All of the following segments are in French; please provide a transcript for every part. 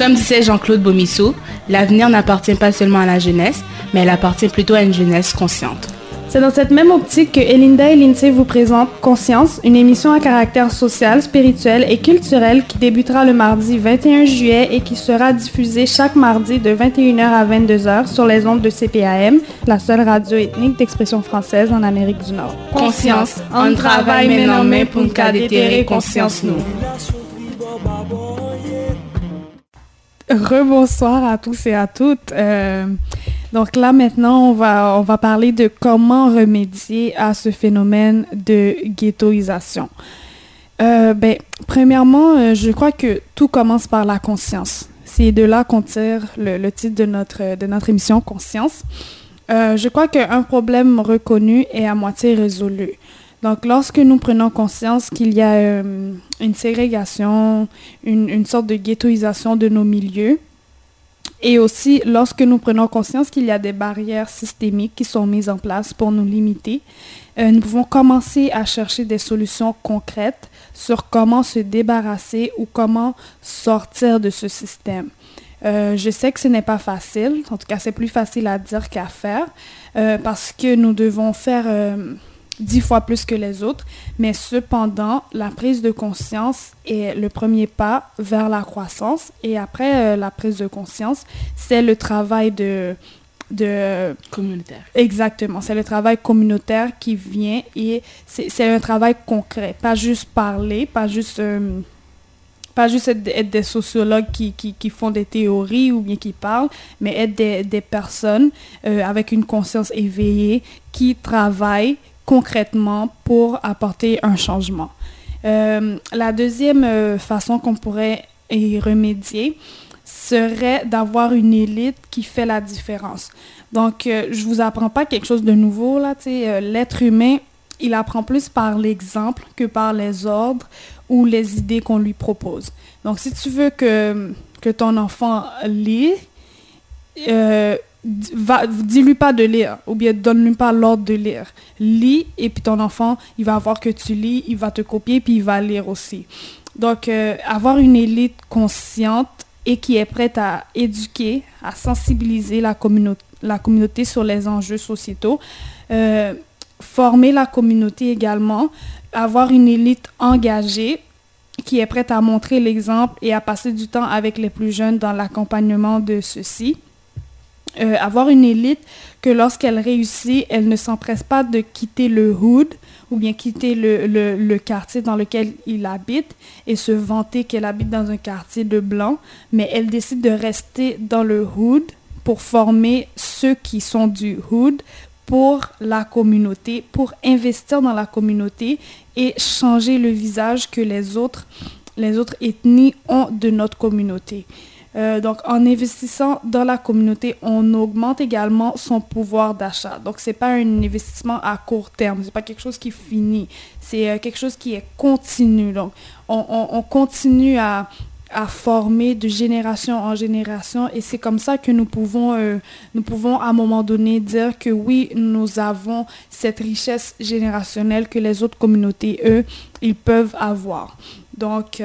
Comme disait Jean-Claude Bomisso, l'avenir n'appartient pas seulement à la jeunesse, mais elle appartient plutôt à une jeunesse consciente. C'est dans cette même optique que Elinda et Lindsay vous présentent Conscience, une émission à caractère social, spirituel et culturel qui débutera le mardi 21 juillet et qui sera diffusée chaque mardi de 21h à 22h sur les ondes de CPAM, la seule radio ethnique d'expression française en Amérique du Nord. Conscience, on travaille main en main pour nous déterrer conscience nous. Rebonsoir à tous et à toutes. Euh, donc là, maintenant, on va, on va parler de comment remédier à ce phénomène de ghettoisation. Euh, ben, premièrement, euh, je crois que tout commence par la conscience. C'est de là qu'on tire le, titre de notre, de notre émission, Conscience. Euh, je crois qu'un problème reconnu est à moitié résolu. Donc, lorsque nous prenons conscience qu'il y a une ségrégation, une, sorte de ghettoisation de nos milieux, et aussi, lorsque nous prenons conscience qu'il y a des barrières systémiques qui sont mises en place pour nous limiter, euh, nous pouvons commencer à chercher des solutions concrètes sur comment se débarrasser ou comment sortir de ce système. Euh, je sais que ce n'est pas facile, en tout cas c'est plus facile à dire qu'à faire, euh, parce que nous devons faire dix fois plus que les autres, mais cependant, la prise de conscience est le premier pas vers la croissance. Et après euh, la prise de conscience, c'est le travail de, de... Communautaire. Exactement, c'est le travail communautaire qui vient et c'est un travail concret, pas juste parler, pas juste... Euh, pas juste être, des sociologues qui, qui, qui, font des théories ou bien qui parlent, mais être des, des personnes euh, avec une conscience éveillée qui travaillent concrètement pour apporter un changement. Euh, la deuxième euh, façon qu'on pourrait y remédier serait d'avoir une élite qui fait la différence. Donc, euh, je vous apprends pas quelque chose de nouveau là. L'être humain, il apprend plus par l'exemple que par les ordres ou les idées qu'on lui propose. Donc, si tu veux que, que ton enfant lit, dis-lui pas de lire ou bien donne-lui pas l'ordre de lire. Lis et puis ton enfant, il va voir que tu lis, il va te copier puis il va lire aussi. Donc, euh, avoir une élite consciente et qui est prête à éduquer, à sensibiliser la, communauté, la communauté sur les enjeux sociétaux, euh, former la communauté également, avoir une élite engagée qui est prête à montrer l'exemple et à passer du temps avec les plus jeunes dans l'accompagnement de ceux-ci. Euh, avoir une élite que lorsqu'elle réussit, elle ne s'empresse pas de quitter le hood ou bien quitter le, quartier dans lequel il habite et se vanter qu'elle habite dans un quartier de blancs, mais elle décide de rester dans le hood pour former ceux qui sont du hood pour la communauté, pour investir dans la communauté et changer le visage que les autres ethnies ont de notre communauté. Euh, donc, en investissant dans la communauté, on augmente également son pouvoir d'achat. Donc, ce n'est pas un investissement à court terme, ce n'est pas quelque chose qui finit, c'est euh, quelque chose qui est continu. Donc, on, continue à, former de génération en génération et c'est comme ça que nous pouvons, euh, nous pouvons à un moment donné dire que oui, nous avons cette richesse générationnelle que les autres communautés, eux, ils peuvent avoir. Donc,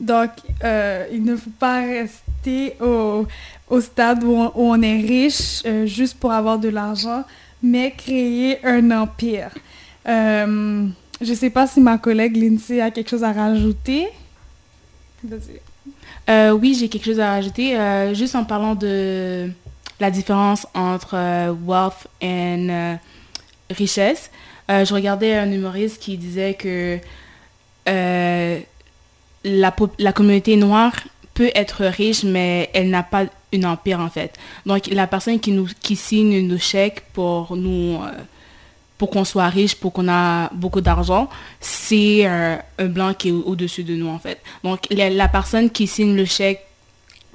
donc, euh, il ne faut pas rester au, stade où on, est riche euh, juste pour avoir de l'argent, mais créer un empire. Euh, je ne sais pas si ma collègue Lindsay a quelque chose à rajouter. oui, j'ai quelque chose à rajouter. juste en parlant de la différence entre wealth et richesse, je regardais un humoriste qui disait que la, communauté noire peut être riche, mais elle n'a pas une empire en fait. Donc la personne qui signe nos chèques pour nous euh, pour qu'on soit riche, pour qu'on a beaucoup d'argent, c'est un blanc qui est au-dessus de nous en fait. Donc la, personne qui signe le chèque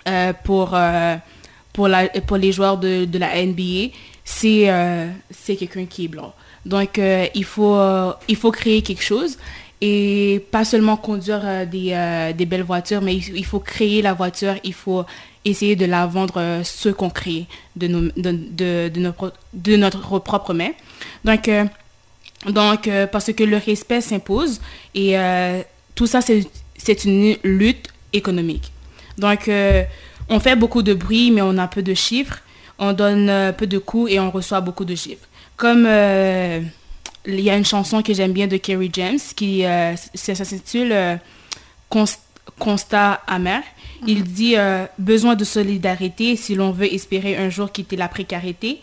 euh, pour euh, les joueurs de, la NBA, c'est quelqu'un qui est blanc. Donc il faut créer quelque chose et pas seulement conduire euh, des, euh, des, belles voitures, mais il, faut créer la voiture, il faut essayer de la vendre euh, ce qu'on crée de, nos, de, de, de, notre, de, notre, propre main. Donc, donc parce que le respect s'impose et tout ça, c'est une lutte économique. Donc, on fait beaucoup de bruit, mais on a peu de chiffres. On donne peu de coups et on reçoit beaucoup de chiffres. Comme il y a une chanson que j'aime bien de Kerry James qui s'intitule Constat amer. Il dit besoin de solidarité si l'on veut espérer un jour quitter la précarité.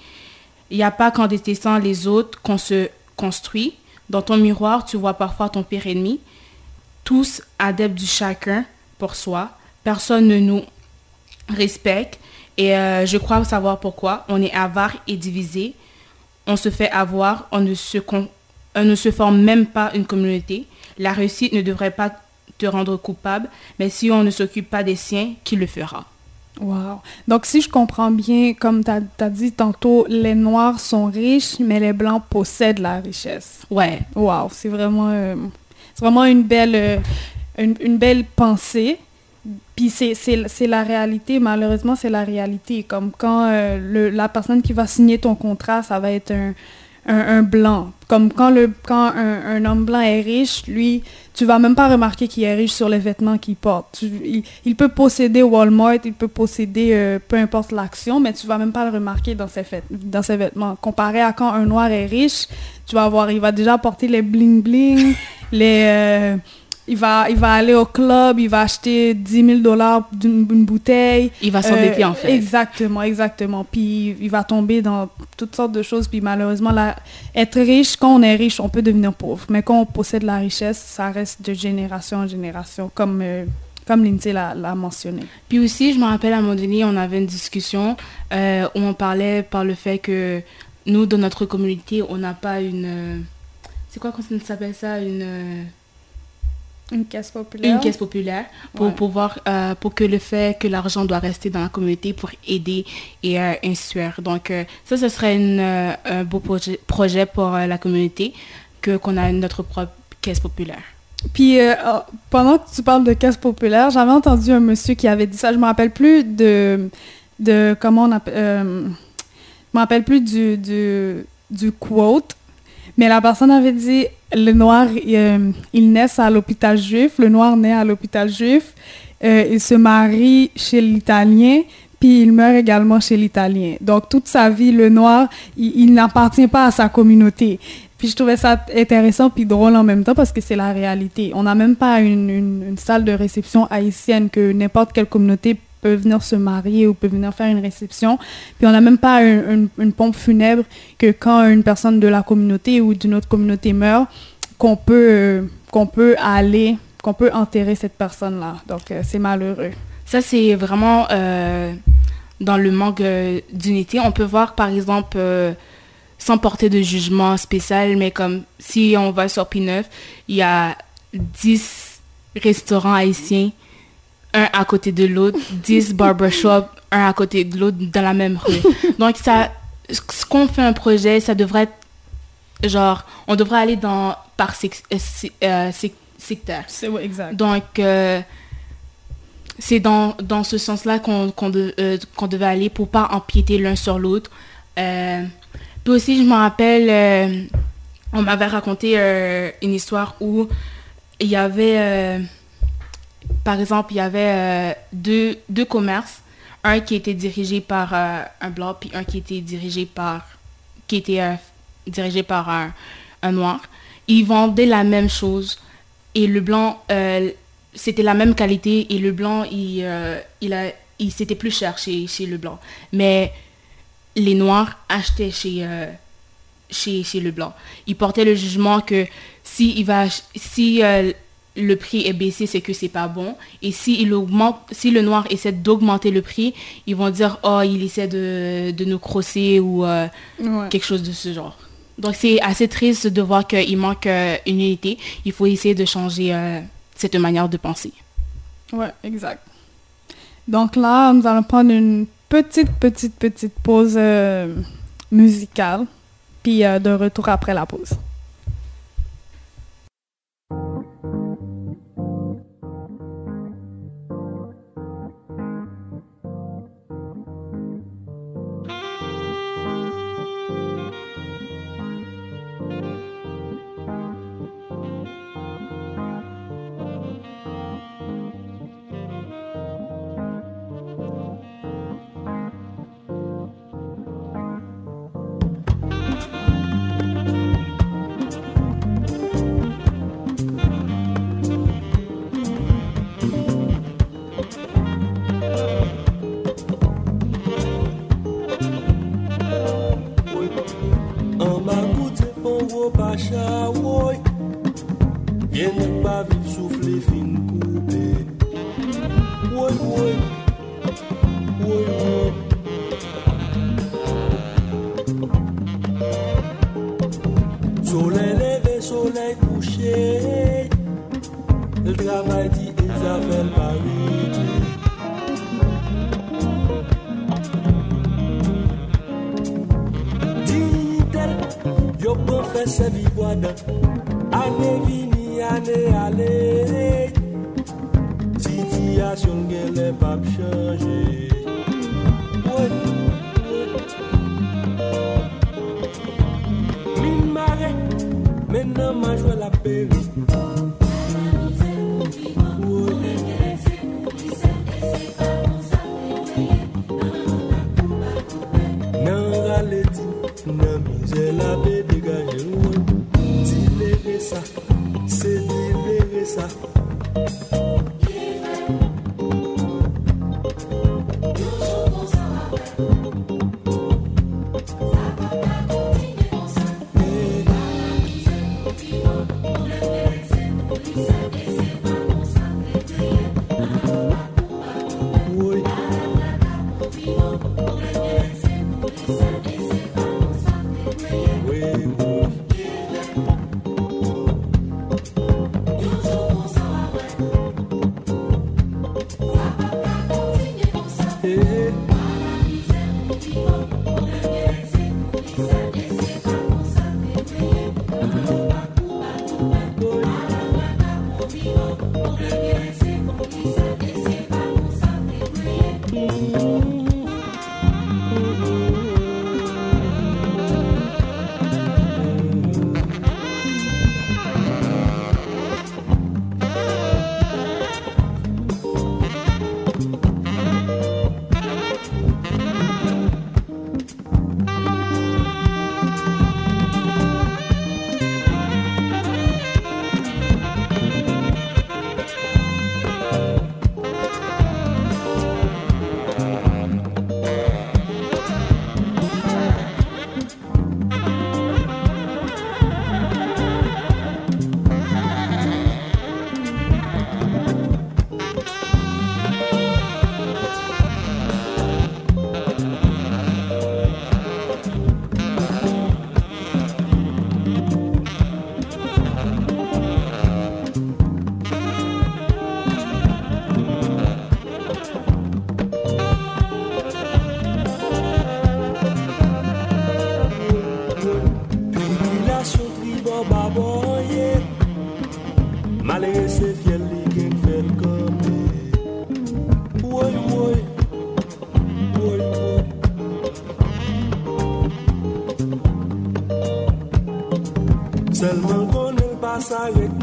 Il n'y a pas qu'en détestant les autres qu'on se construit. Dans ton miroir, tu vois parfois ton pire ennemi. Tous adeptes du chacun pour soi. Personne ne nous respecte. Et euh, je crois savoir pourquoi. On est avare et divisé. On se fait avoir. On ne se, on ne se forme même pas une communauté. La réussite ne devrait pas te rendre coupable. Mais si on ne s'occupe pas des siens, qui le fera? Wow. Donc, si je comprends bien, comme tu as, dit tantôt, les Noirs sont riches, mais les Blancs possèdent la richesse. Ouais. Wow. C'est vraiment, euh, vraiment une belle, euh, une, belle pensée. Puis c'est la réalité, malheureusement, c'est la réalité. Comme quand euh, la personne qui va signer ton contrat, ça va être un, blanc. Comme quand, un, homme blanc est riche, lui, tu vas même pas remarquer qu'il est riche sur les vêtements qu'il porte. il, peut posséder Walmart, il peut posséder euh, peu importe l'action, mais tu vas même pas le remarquer dans ses, dans ses vêtements. Comparé à quand un noir est riche, tu vas voir, il va déjà porter les bling-bling, les... Euh, il va, il va aller au club, il va acheter 10 000 dollars d'une bouteille. Il va s'endetter en fait. Exactement, exactement. Puis il va tomber dans toutes sortes de choses. Puis malheureusement, être riche, quand on est riche, on peut devenir pauvre. Mais quand on possède la richesse, ça reste de génération en génération, comme, euh, comme Lindsay l'a mentionné. Puis aussi, je me rappelle à un moment donné, on avait une discussion euh, où on parlait par le fait que nous, dans notre communauté, on n'a pas une... Euh, c'est quoi qu'on s'appelle ça? Une une caisse populaire. Une caisse populaire pour pouvoir, euh, pour que le fait que l'argent doit rester dans la communauté pour aider et euh, instruire. Donc euh, ça, ce serait une, un beau projet, projet pour la communauté que qu'on a notre propre caisse populaire. Puis oh, pendant que tu parles de caisse populaire, j'avais entendu un monsieur qui avait dit ça. Je me rappelle plus de de comment on appelle. je me rappelle plus du, du du quote, mais la personne avait dit le noir, euh, il naît à l'hôpital juif, le noir naît à l'hôpital juif, euh, il se marie chez l'italien, puis il meurt également chez l'italien. Donc toute sa vie, le noir, il, n'appartient pas à sa communauté. Puis je trouvais ça intéressant puis drôle en même temps parce que c'est la réalité. On n'a même pas une, une, salle de réception haïtienne que n'importe quelle communauté venir se marier ou peut venir faire une réception. Puis on n'a même pas une pompe funèbre que quand une personne de la communauté ou d'une autre communauté meurt, qu'on peut, euh, qu'on peut aller, qu'on peut enterrer cette personne-là. Donc euh, c'est malheureux. Ça, c'est vraiment euh, dans le manque d'unité. On peut voir, par exemple, sans porter de jugement spécial, mais comme si on va sur P9, il y a 10 restaurants haïtiens un à côté de l'autre, 10 barbershops, un à côté de l'autre dans la même rue. Donc, ça, ce qu'on fait un projet, ça devrait être, genre, on devrait aller dans, par euh, euh, secteur. C'est ouais, exact. Donc, euh, c'est dans, dans ce sens-là qu'on qu'on devait aller pour pas empiéter l'un sur l'autre. puis aussi, je me rappelle, on m'avait raconté une histoire où il y avait par exemple, il y avait euh, deux, deux commerces, un qui était dirigé par euh, un blanc, puis un qui était dirigé par, qui était euh, dirigé par un, noir. Ils vendaient la même chose et le blanc, c'était la même qualité et le blanc, il, il, a, il c'était plus cher chez, chez le blanc. Mais les noirs achetaient chez, chez, chez le blanc. Ils portaient le jugement que si, va, si le prix est baissé, c'est que c'est pas bon. Et si, il augmente, si le noir essaie d'augmenter le prix, ils vont dire, oh, il essaie de, de nous crosser ou euh, quelque chose de ce genre. Donc c'est assez triste de voir qu'il manque euh, une unité. Il faut essayer de changer euh, cette manière de penser. Ouais, exact. Donc là, nous allons prendre une petite, petite, petite pause musicale. Puis de retour après la pause. la woy. Gen ek pa fin koupe. Woy woy. Woy woy. Soleil levé, soleil couché. Le travail dit Isabelle Marie. sebi boada Ane vini, ane ale. Sityasyon gen le pap chanje. Lin mare, men nan manjwe la peri. regresa, se te regresa. sayet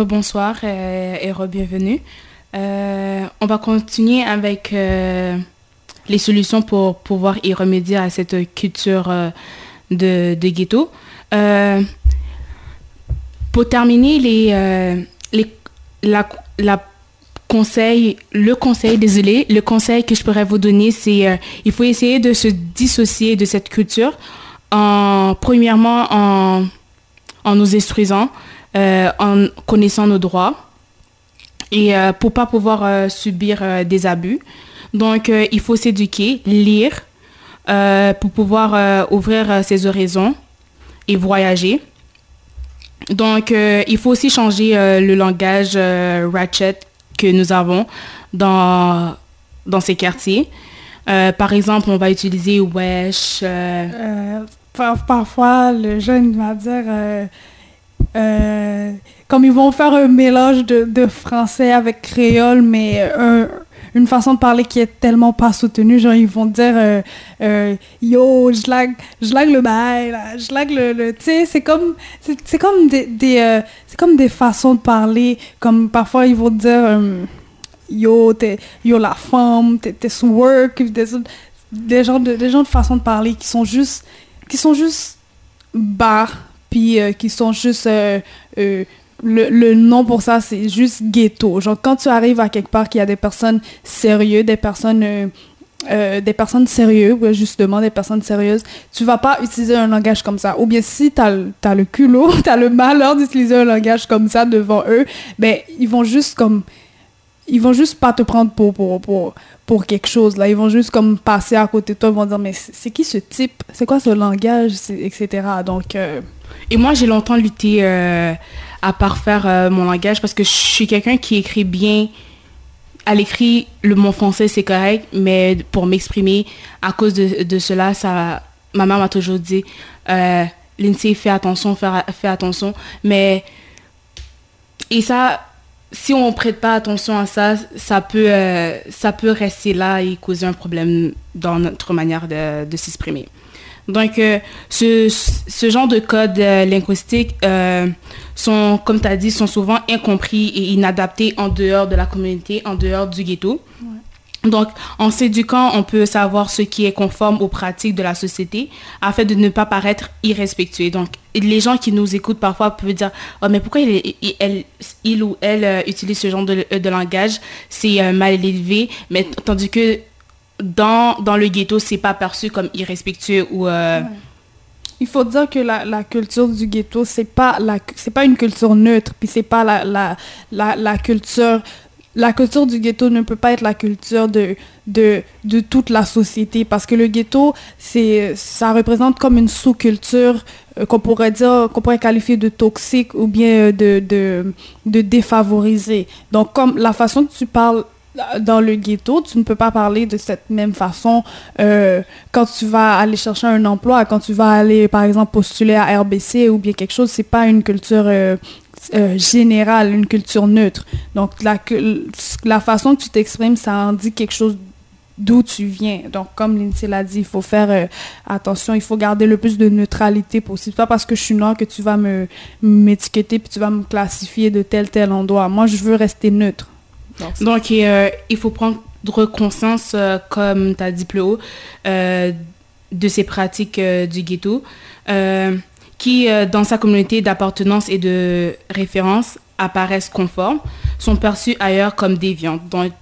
Rebonsoir euh, et, re-bienvenue. Euh, on va continuer avec euh, les solutions pour pouvoir y remédier à cette culture de, de, ghetto. pour terminer, les, la, la conseil, le conseil, désolé, le conseil que je pourrais vous donner, c'est il faut essayer de se dissocier de cette culture en, premièrement, en, en nous instruisant, euh, en connaissant nos droits et euh, pour pas pouvoir euh, subir des abus. Donc, il faut s'éduquer, lire pour pouvoir ouvrir ses horizons et voyager. Donc, il faut aussi changer le langage ratchet que nous avons dans, dans ces quartiers. par exemple, on va utiliser wesh. parfois, le jeune va dire euh, comme ils vont faire un mélange de, français avec créole, mais une façon de parler qui est tellement pas soutenue. Genre, ils vont dire euh, euh, Yo, je lag, je le bail, je lag le. tu sais, c'est comme, c'est comme des, c'est comme des façons de parler. Comme parfois, ils vont dire Yo, t'es, yo, la femme, t'es, sous work. Des, des, gens de, des gens de façon de parler qui sont juste, qui sont juste bas puis euh, qui sont juste euh, euh, le, le, nom pour ça, c'est juste ghetto. Genre, quand tu arrives à quelque part qu'il y a des personnes sérieuses, des personnes, des personnes sérieuses, justement, des personnes sérieuses, tu vas pas utiliser un langage comme ça. Ou bien, si tu as, as, le culot, tu as le malheur d'utiliser un langage comme ça devant eux, ben, ils vont juste comme. Ils vont juste pas te prendre pour, pour, pour, pour quelque chose. Là. Ils vont juste comme passer à côté de toi, ils vont dire, mais c'est qui ce type? C'est quoi ce langage? Etc. Donc. Et moi, j'ai longtemps lutté euh, à parfaire euh, mon langage parce que je suis quelqu'un qui écrit bien. À l'écrit, le mon français, c'est correct, mais pour m'exprimer, à cause de, de, cela, ça, ma mère m'a toujours dit, euh, Lindsay, fais attention, fais, attention. Mais, et ça, si on ne prête pas attention à ça, ça peut, euh, ça peut rester là et causer un problème dans notre manière de, de s'exprimer. Donc, euh, ce, ce, genre de codes euh, linguistiques euh, sont, comme tu as dit, sont souvent incompris et inadaptés en dehors de la communauté, en dehors du ghetto. Donc, en s'éduquant, on peut savoir ce qui est conforme aux pratiques de la société afin de ne pas paraître irrespectueux. Donc, les gens qui nous écoutent parfois peuvent dire oh, mais pourquoi il, il, il ou elle utilise ce genre de, de langage? C'est mal élevé. Mais tandis que dans, dans le ghetto, c'est pas perçu comme irrespectueux ou... Euh, Il faut dire que la, la culture du ghetto, c'est pas la pas une culture neutre, puis c'est pas la, la, la, la, culture la culture du ghetto ne peut pas être la culture de, de, de toute la société parce que le ghetto, c'est ça représente comme une sous-culture euh, qu'on pourrait dire qu'on pourrait qualifier de toxique ou bien de, de, de défavorisée. Donc comme la façon que tu parles dans le ghetto, tu ne peux pas parler de cette même façon euh, quand tu vas aller chercher un emploi, quand tu vas aller, par exemple, postuler à RBC ou bien quelque chose, c'est pas une culture euh, euh, générale, une culture neutre. Donc, la, façon que tu t'exprimes, ça en dit quelque chose d'où tu viens. Donc, comme Lindsay l'a dit, il faut faire attention, il faut garder le plus de neutralité possible. Pas parce que je suis noire que tu vas me m'étiqueter puis tu vas me classifier de tel tel endroit. Moi, je veux rester neutre. Donc, euh, il faut prendre conscience, euh, comme tu as dit plus haut, euh, de ces pratiques du ghetto, qui, dans sa communauté d'appartenance et de référence, apparaissent conformes, sont perçus ailleurs comme déviantes. Donc,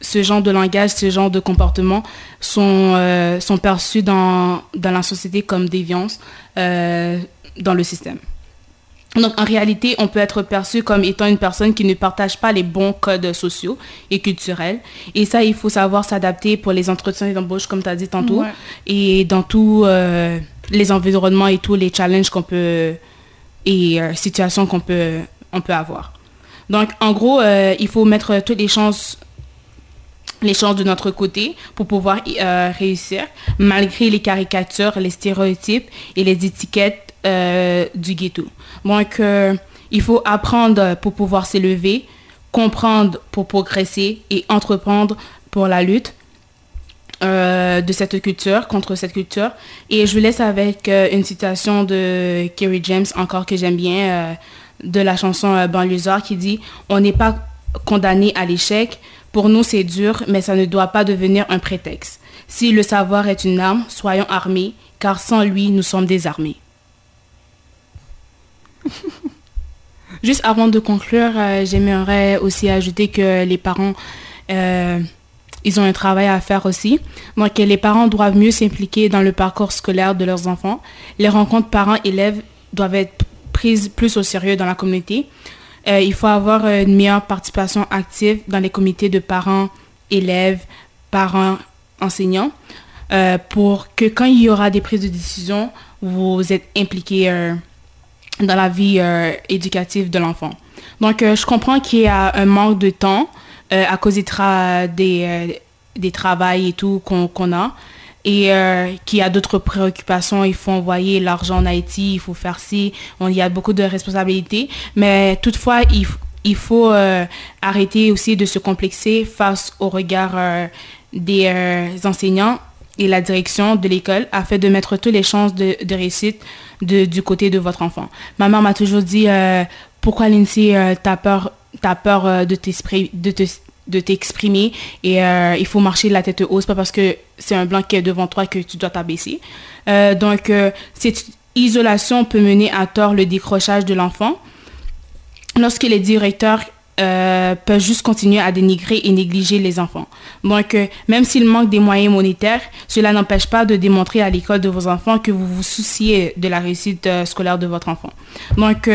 ce genre de langage, ce genre de comportement sont, perçus dans, dans la société comme déviance dans le système. Donc, en réalité, on peut être perçu comme étant une personne qui ne partage pas les bons codes sociaux et culturels. Et ça, il faut savoir s'adapter pour les entretiens d'embauche, comme tu as dit tantôt, et dans tous euh, les environnements et tous les challenges qu'on peut et euh, situations qu'on peut, on peut avoir. Donc, en gros, euh, il faut mettre toutes les chances les chances de notre côté pour pouvoir réussir, malgré les caricatures, les stéréotypes et les étiquettes du ghetto. Donc, euh, il faut apprendre pour pouvoir s'élever, comprendre pour progresser et entreprendre pour la lutte euh, de cette culture, contre cette culture. Et je vous laisse avec euh, une citation de Kerry James, encore que j'aime bien, de la chanson euh, Banlieusard qui dit On n'est pas condamné à l'échec. Pour nous, c'est dur, mais ça ne doit pas devenir un prétexte. Si le savoir est une arme, soyons armés, car sans lui, nous sommes désarmés. Juste avant de conclure, euh, j'aimerais aussi ajouter que les parents, euh, ils ont un travail à faire aussi. Donc, les parents doivent mieux s'impliquer dans le parcours scolaire de leurs enfants. Les rencontres parents-élèves doivent être prises plus au sérieux dans la communauté. Euh, il faut avoir une meilleure participation active dans les comités de parents, élèves, parents, enseignants, pour que quand il y aura des prises de décision, vous êtes impliqués dans la vie euh, éducative de l'enfant. Donc, euh, je comprends qu'il y a un manque de temps euh, à cause des, des, des travails et tout qu'on a et qu'il y a d'autres préoccupations. Il faut envoyer l'argent en Haïti, il faut faire ci. il y a beaucoup de responsabilités. Mais toutefois, il, il faut arrêter aussi de se complexer face au regard des enseignants et la direction de l'école afin de mettre toutes les chances de réussite du côté de votre enfant. Ma mère m'a toujours dit euh, pourquoi Lindsay, euh, t'as peur, as peur euh, de de t'exprimer et il faut marcher de la tête haute, pas parce que c'est un blanc qui est devant toi que tu dois t'abaisser. donc, cette isolation peut mener à tort le décrochage de l'enfant. Lorsque les directeurs euh, peuvent juste continuer à dénigrer et négliger les enfants. Donc, euh, même s'il manque des moyens monétaires, cela n'empêche pas de démontrer à l'école de vos enfants que vous vous souciez de la réussite euh, scolaire de votre enfant. Donc,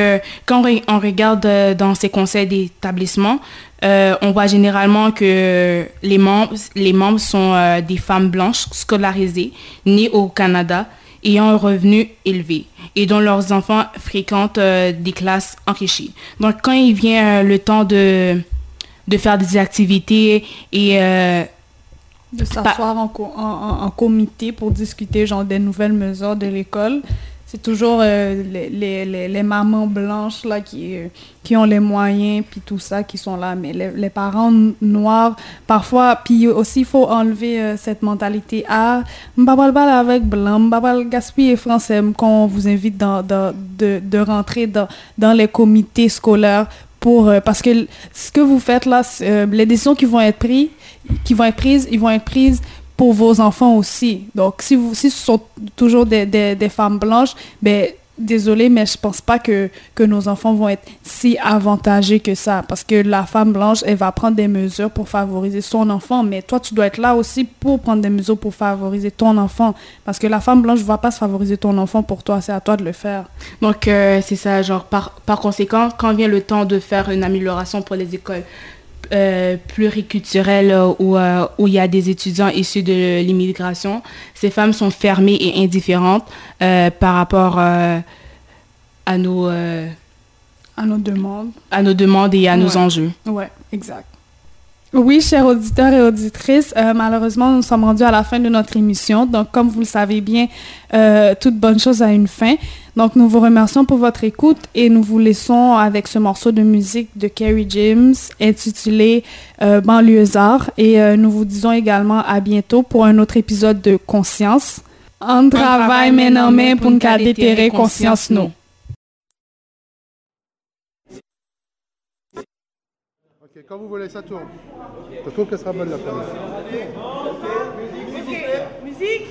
quand on regarde dans ces conseils d'établissement, on voit généralement que les membres sont des femmes blanches scolarisées, nées au Canada, ayant un revenu élevé et dont leurs enfants fréquentent euh, des classes enrichies. Donc, quand il vient euh, le temps de, de faire des activités et... Euh, de s'asseoir en, en, en, comité pour discuter genre des nouvelles mesures de l'école, c'est toujours euh, les, les, les, mamans blanches là qui, euh, qui ont les moyens puis tout ça qui sont là. Mais les, les parents noirs parfois puis aussi il faut enlever euh, cette mentalité à m'babal avec blanc m'babal gaspiller français quand on vous invite dans, dans, de, de rentrer dans, dans les comités scolaires pour parce que ce que vous faites là les décisions qui vont être prises qui vont être prises ils vont être prises pour vos enfants aussi. Donc, si, vous, si ce sont toujours des, femmes blanches, ben, désolé, mais je pense pas que, que nos enfants vont être si avantagés que ça. Parce que la femme blanche, elle va prendre des mesures pour favoriser son enfant. Mais toi, tu dois être là aussi pour prendre des mesures pour favoriser ton enfant. Parce que la femme blanche ne va pas se favoriser ton enfant pour toi. C'est à toi de le faire. Donc, euh, c'est ça. Genre, par, par conséquent, quand vient le temps de faire une amélioration pour les écoles, euh, pluriculturelle euh, où, euh, où il y a des étudiants issus de l'immigration, ces femmes sont fermées et indifférentes par rapport à nos... à nos demandes. À nos demandes et à nos enjeux. Oui, exact. Oui, chers auditeurs et auditrices, malheureusement, nous sommes rendus à la fin de notre émission. Donc, comme vous le savez bien, toute bonne chose a une fin. Donc, nous vous remercions pour votre écoute et nous vous laissons avec ce morceau de musique de Kerry James intitulé euh, Banlieusard. Et euh, nous vous disons également à bientôt pour un autre épisode de Conscience. Un travail main en main pour nous déterrer conscience nous. Quand vous voulez, ça tourne. Je trouve qu'elle sera bonne la première. Ok, musique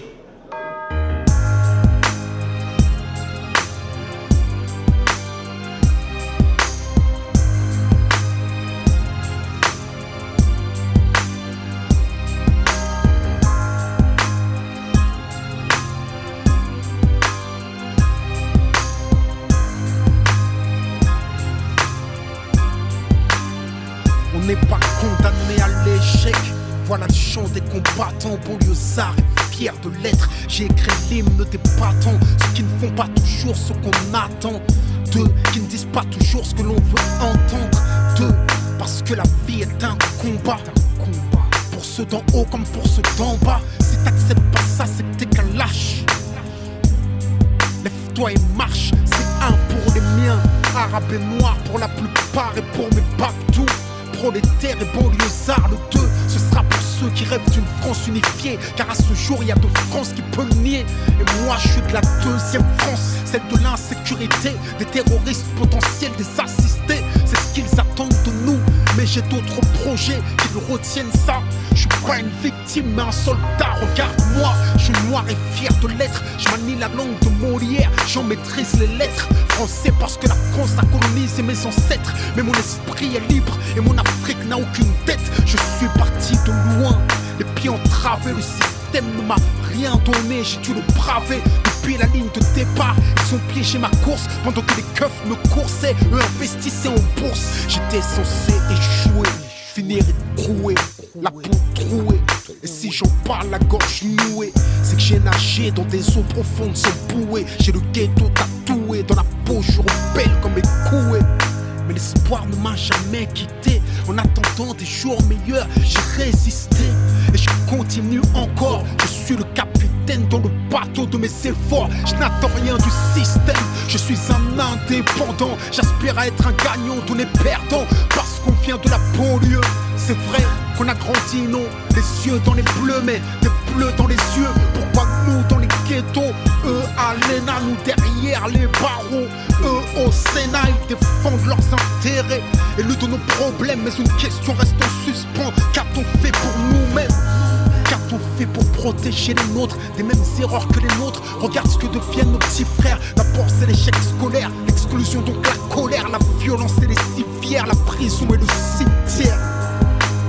n'est pas condamné à l'échec. Voilà le chant des combattants, banlieusards et fiers de l'être. J'ai écrit l'hymne des battants, ceux qui ne font pas toujours ce qu'on attend. Deux, qui ne disent pas toujours ce que l'on veut entendre. Deux, parce que la vie est un combat. Pour ceux d'en haut comme pour ceux d'en bas. Si t'acceptes pas ça, c'est que t'es qu'un lâche. Lève-toi et marche, c'est un pour les miens. Arabes et noirs pour la plupart et pour mes tout prolétaires et 2, ce sera pour ceux qui rêvent d'une France unifiée. Car à ce jour, il y a de France qui peut le nier. Et moi, je suis de la deuxième France. celle de l'insécurité, des terroristes potentiels, des assistés. C'est ce qu'ils attendent de nous. Mais j'ai d'autres projets qui me retiennent ça. Je suis pas une victime, mais un soldat. Regarde-moi, je suis noir et fier de l'être. Je manie la langue de Molière, j'en maîtrise les lettres. Français parce que la France a colonisé mes ancêtres. Mais mon esprit est libre et mon Afrique n'a aucune tête. Je suis parti de loin, les pieds entravés, le système ne m'a rien donné. J'ai dû le braver depuis la ligne de départ. Ils ont piégé ma course pendant que les keufs me coursaient. Eux investissaient en bourse. J'étais censé échouer, finir écroué, la peau trouée. Si j'en parle la gorge nouée, c'est que j'ai nagé dans des eaux profondes sans bouée. J'ai le ghetto tatoué dans la peau, je rebelle comme mes couets. Mais l'espoir ne m'a jamais quitté. En attendant des jours meilleurs, j'ai résisté. Et je continue encore. Je suis le capitaine dans le bateau de mes efforts. Je n'attends rien du système. Je suis un indépendant. J'aspire à être un gagnant, donné perdant. Parce qu'on vient de la banlieue. C'est vrai qu'on a grandi, non Les yeux dans les bleus, mais des bleus dans les yeux. Pourquoi nous dans les ghettos Eux à l'ENA, nous derrière les barreaux? Eux au Sénat, ils défendent leurs intérêts. Et de nos problèmes, mais une question reste en suspens. Qu'a-t-on fait pour nous-mêmes? Qu'a-t-on fait pour protéger les nôtres des mêmes erreurs que les nôtres? Regarde ce que deviennent nos petits frères. D'abord, c'est l'échec scolaire, l'exclusion, donc la colère, la violence et les la prison et le cimetière.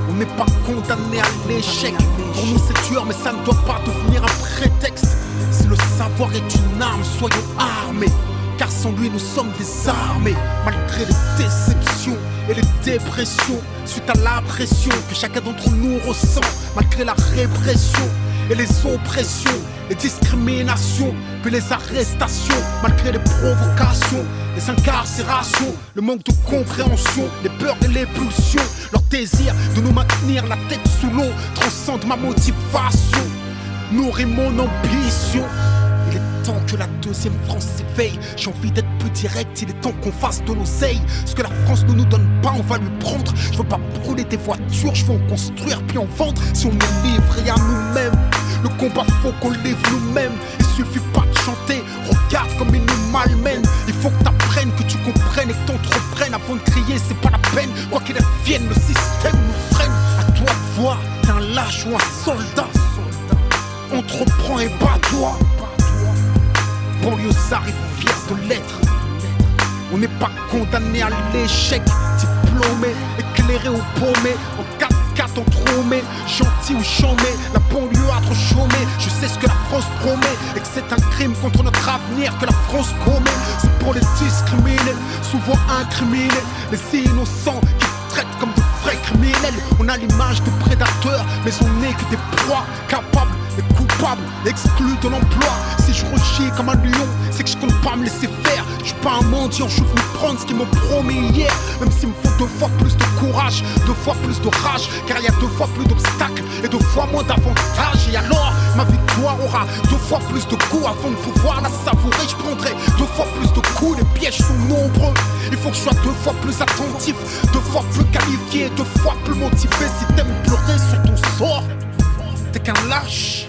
On n'est pas condamné à l'échec. Pour nous, c'est dur, mais ça ne doit pas devenir un prétexte. Si le savoir est une arme, soyons armés. Car sans lui, nous sommes désarmés. Malgré les déceptions et les dépressions, suite à la pression que chacun d'entre nous ressent, malgré la répression et les oppressions, les discriminations, puis les arrestations, malgré les provocations, les incarcérations, le manque de compréhension, les peurs et les pulsions, leur désir de nous maintenir la tête sous l'eau transcende ma motivation, nourrit mon ambition. Il est temps que la deuxième France s'éveille. J'ai envie d'être plus direct, il est temps qu'on fasse de l'oseille. Ce que la France ne nous donne pas, on va lui prendre. Je veux pas brûler des voitures, je veux en construire puis en vendre. Si on est livré à nous-mêmes, le combat faut qu'on livre nous-mêmes. Il suffit pas de chanter, regarde comme ils nous malmènent. Il faut que t'apprennes, que tu comprennes et que t'entreprennes. Avant de crier, c'est pas la peine. Quoi qu'il advienne, le système nous freine. À toi de voir, t'es un lâche ou un soldat. Entreprends et bats-toi banlieusard et fier de l'être. On n'est pas condamné à l'échec, diplômé, éclairé ou paumé, en 4-4 entrômé, gentil ou chômé, la banlieue a trop chômé. Je sais ce que la France promet et que c'est un crime contre notre avenir que la France commet. C'est pour les discriminés, souvent incriminés, les innocents qui traitent comme de vrais criminels. On a l'image de prédateurs, mais on n'est que des proies capables et coupables, exclus de l'emploi. Si je rechie comme un lion, c'est que je compte pas me laisser faire. Je suis pas un mendiant, je veux prendre ce qu'ils m'ont promis hier. Même s'il me faut deux fois plus de courage, deux fois plus de rage, car il y a deux fois plus d'obstacles et deux fois moins d'avantages. Et alors, ma victoire aura deux fois plus de coups avant de pouvoir la savourer. Je prendrai deux fois plus de coups, les pièges sont nombreux. Il faut que je sois deux fois plus attentif, deux fois plus qualifié, deux fois plus motivé. Si t'aimes pleurer sur ton sort, t'es qu'un lâche.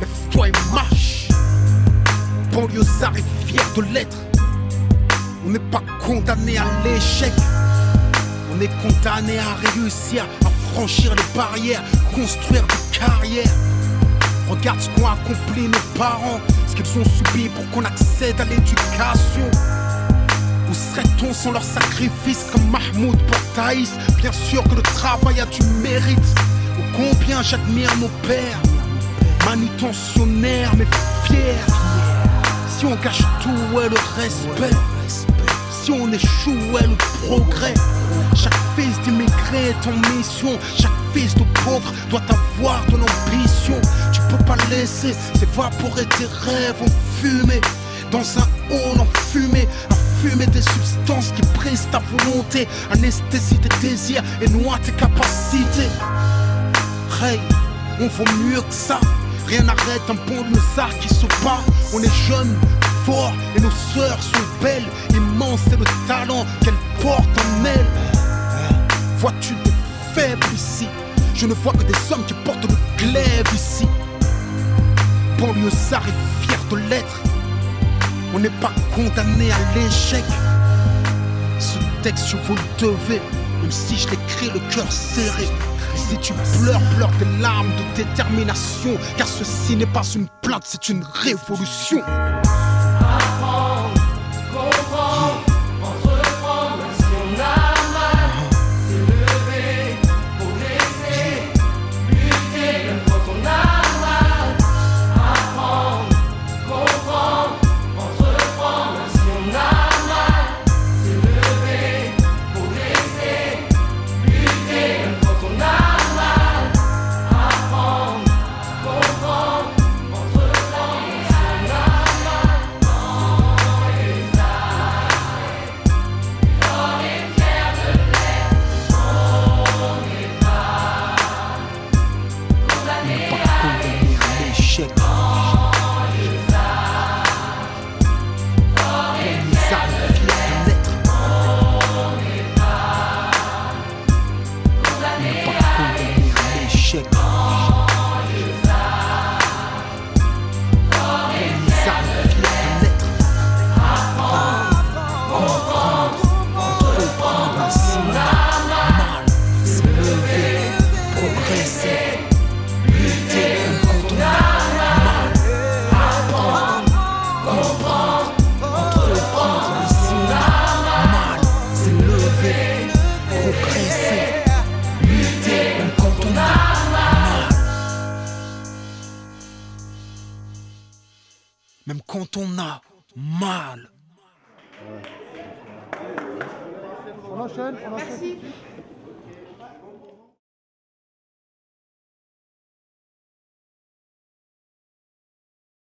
Lève-toi et marche. Banlieusard est de l'être. On n'est pas condamné à l'échec. On est condamné à réussir, à franchir les barrières, construire des carrières. Regarde ce qu'ont accompli nos parents, ce qu'ils ont subi pour qu'on accède à l'éducation. Où serait-on sans leur sacrifice comme Mahmoud pour Bien sûr que le travail a du mérite. Oh, combien j'admire nos pères, manutentionnaires mais fiers. Si on gâche tout, ouais, le respect. Si on échoue, ouais, le progrès. Chaque fils d'immigré est en mission. Chaque fils de pauvre doit avoir de l'ambition. Tu peux pas laisser s'évaporer tes rêves en fumée. Dans un hall en fumée, à fumer des substances qui brisent ta volonté, anesthésie tes désirs et noie tes capacités. Hey, on vaut mieux que ça. Rien n'arrête un bon lézard qui se bat. On est jeunes, forts et nos sœurs sont belles. Immense est le talent qu'elles portent en elles. Vois-tu des faibles ici? Je ne vois que des hommes qui portent le glaive ici. Banlieusard est fier de l'être. On n'est pas condamné à l'échec. Ce texte, je vous le devais, même si je l'écris le cœur serré. Si tu pleures, pleure des larmes de détermination, car ceci n'est pas une plainte, c'est une révolution.